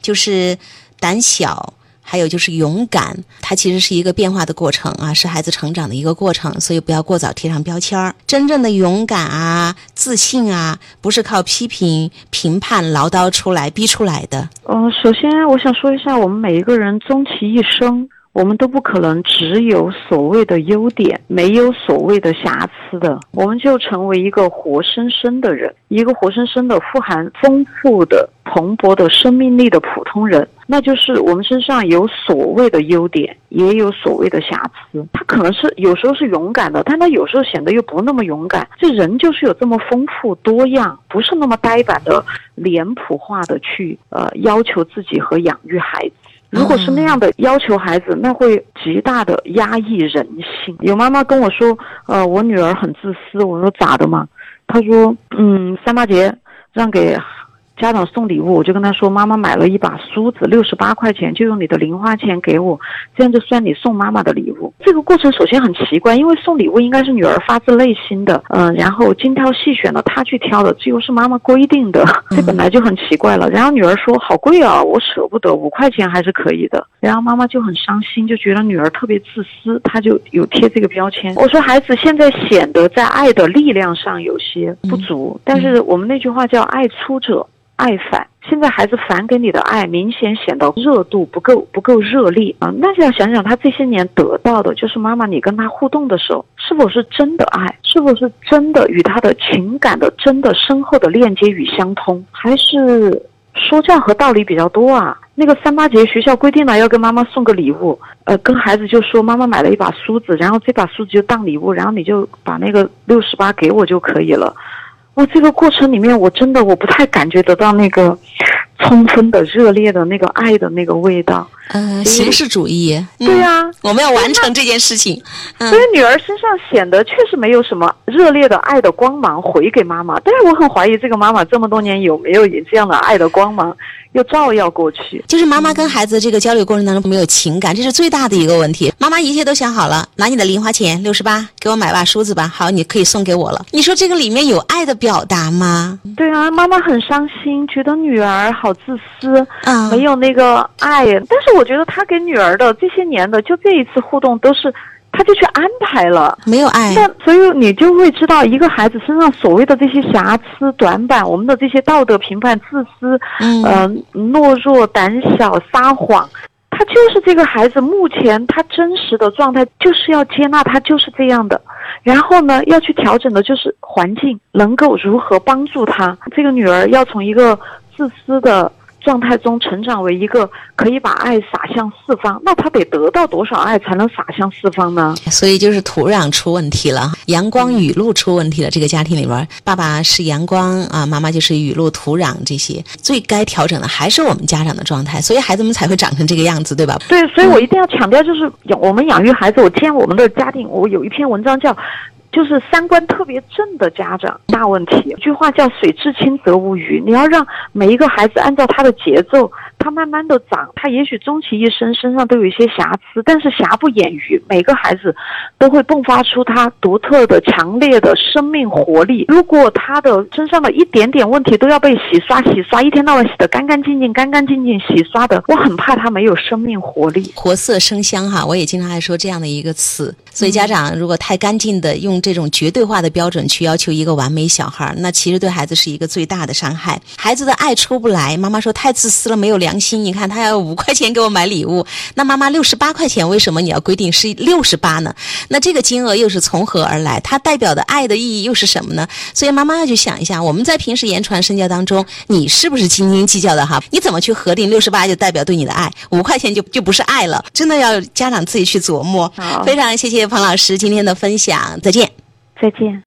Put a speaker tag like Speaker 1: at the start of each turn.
Speaker 1: 就是胆小。还有就是勇敢，它其实是一个变化的过程啊，是孩子成长的一个过程，所以不要过早贴上标签儿。真正的勇敢啊、自信啊，不是靠批评、评判、唠叨出来、逼出来的。
Speaker 2: 嗯，首先我想说一下，我们每一个人终其一生。我们都不可能只有所谓的优点，没有所谓的瑕疵的，我们就成为一个活生生的人，一个活生生的富含丰富的、蓬勃的生命力的普通人。那就是我们身上有所谓的优点，也有所谓的瑕疵。他可能是有时候是勇敢的，但他有时候显得又不那么勇敢。这人就是有这么丰富多样，不是那么呆板的、脸谱化的去呃要求自己和养育孩子。如果是那样的要求孩子，那会极大的压抑人性。有妈妈跟我说，呃，我女儿很自私。我说咋的嘛？她说，嗯，三八节让给。家长送礼物，我就跟他说：“妈妈买了一把梳子，六十八块钱，就用你的零花钱给我，这样就算你送妈妈的礼物。”这个过程首先很奇怪，因为送礼物应该是女儿发自内心的，嗯，然后精挑细选的她去挑的，这又是妈妈规定的，这本来就很奇怪了。然后女儿说：“好贵啊，我舍不得，五块钱还是可以的。”然后妈妈就很伤心，就觉得女儿特别自私，她就有贴这个标签。我说：“孩子现在显得在爱的力量上有些不足，但是我们那句话叫‘爱出者’。”爱反，现在孩子反给你的爱明显显得热度不够，不够热烈啊！那就要想想他这些年得到的，就是妈妈你跟他互动的时候，是否是真的爱，是否是真的与他的情感的真的深厚的链接与相通，还是说教和道理比较多啊？那个三八节学校规定了要跟妈妈送个礼物，呃，跟孩子就说妈妈买了一把梳子，然后这把梳子就当礼物，然后你就把那个六十八给我就可以了。我这个过程里面，我真的我不太感觉得到那个充分的、热烈的那个爱的那个味道。
Speaker 1: 嗯，形式主义。
Speaker 2: 对呀，
Speaker 1: 我们要完成这件事情。
Speaker 2: 所以女儿身上显得确实没有什么热烈的爱的光芒回给妈妈。但是我很怀疑这个妈妈这么多年有没有以这样的爱的光芒。又照耀过去，
Speaker 1: 就是妈妈跟孩子这个交流过程当中没有情感，这是最大的一个问题。妈妈一切都想好了，拿你的零花钱六十八给我买把梳子吧，好，你可以送给我了。你说这个里面有爱的表达吗？
Speaker 2: 对啊，妈妈很伤心，觉得女儿好自私，啊，没有那个爱。但是我觉得他给女儿的这些年的就这一次互动都是。他就去安排了，
Speaker 1: 没有爱。
Speaker 2: 那所以你就会知道，一个孩子身上所谓的这些瑕疵、短板，我们的这些道德评判、自私、嗯，懦弱、胆小、撒谎，他就是这个孩子目前他真实的状态，就是要接纳他就是这样的。然后呢，要去调整的就是环境，能够如何帮助他。这个女儿要从一个自私的。状态中成长为一个可以把爱洒向四方，那他得得到多少爱才能洒向四方呢？
Speaker 1: 所以就是土壤出问题了，阳光雨露出问题了。这个家庭里边，爸爸是阳光啊，妈妈就是雨露土壤这些，最该调整的还是我们家长的状态，所以孩子们才会长成这个样子，对吧？
Speaker 2: 对，所以我一定要强调，就是养我们养育孩子，我见我们的家庭，我有一篇文章叫。就是三观特别正的家长大问题。一句话叫“水至清则无鱼”，你要让每一个孩子按照他的节奏。他慢慢的长，他也许终其一生身上都有一些瑕疵，但是瑕不掩瑜。每个孩子都会迸发出他独特的、强烈的生命活力。如果他的身上的一点点问题都要被洗刷、洗刷，一天到晚洗得干干净净、干干净净，洗刷的，我很怕他没有生命活力。
Speaker 1: 活色生香哈，我也经常爱说这样的一个词。所以家长如果太干净的用这种绝对化的标准去要求一个完美小孩，那其实对孩子是一个最大的伤害。孩子的爱出不来，妈妈说太自私了，没有良。良心，你看他要五块钱给我买礼物，那妈妈六十八块钱，为什么你要规定是六十八呢？那这个金额又是从何而来？它代表的爱的意义又是什么呢？所以妈妈要去想一下，我们在平时言传身教当中，你是不是斤斤计较的哈？你怎么去核定六十八就代表对你的爱，五块钱就就不是爱了？真的要家长自己去琢磨。非常谢谢庞老师今天的分享，再见，
Speaker 2: 再见。